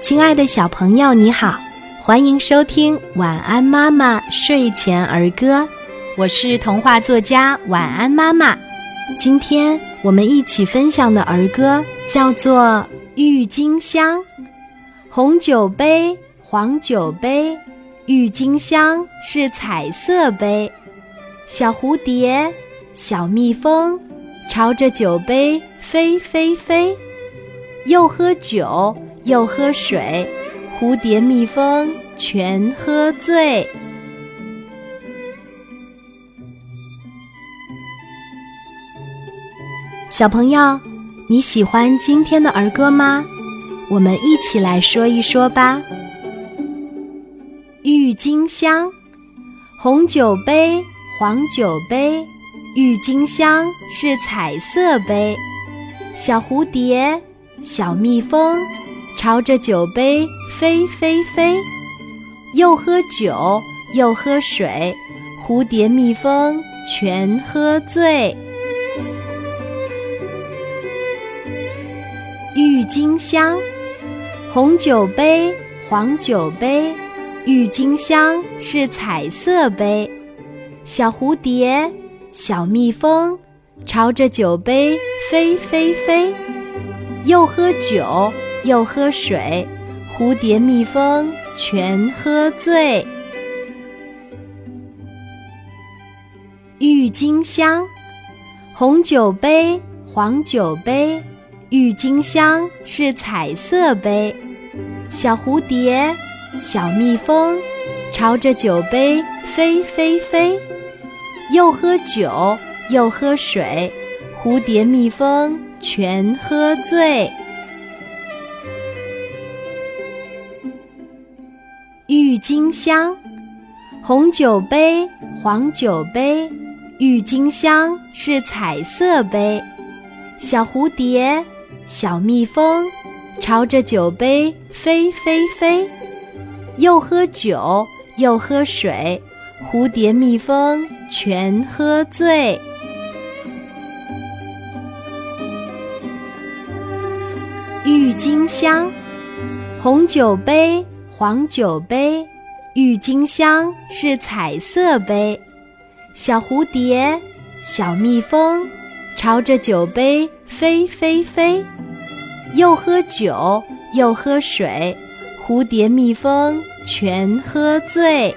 亲爱的小朋友，你好，欢迎收听《晚安妈妈睡前儿歌》，我是童话作家晚安妈妈。今天我们一起分享的儿歌叫做《郁金香》。红酒杯，黄酒杯，郁金香是彩色杯。小蝴蝶，小蜜蜂，朝着酒杯飞飞飞，又喝酒。又喝水，蝴蝶、蜜蜂全喝醉。小朋友，你喜欢今天的儿歌吗？我们一起来说一说吧。郁金香，红酒杯，黄酒杯，郁金香是彩色杯。小蝴蝶，小蜜蜂。朝着酒杯飞飞飞，又喝酒又喝水，蝴蝶蜜蜂全喝醉。郁金香，红酒杯，黄酒杯，郁金香是彩色杯。小蝴蝶，小蜜蜂，朝着酒杯飞飞飞，又喝酒。又喝水，蝴蝶、蜜蜂全喝醉。郁金香，红酒杯，黄酒杯，郁金香是彩色杯。小蝴蝶，小蜜蜂，朝着酒杯飞飞飞，又喝酒，又喝水，蝴蝶、蜜蜂全喝醉。郁金香，红酒杯，黄酒杯，郁金香是彩色杯。小蝴蝶，小蜜蜂，朝着酒杯飞飞飞，又喝酒又喝水，蝴蝶、蜜蜂全喝醉。郁金香，红酒杯。黄酒杯，郁金香是彩色杯。小蝴蝶，小蜜蜂，朝着酒杯飞飞飞，又喝酒又喝水，蝴蝶、蜜蜂全喝醉。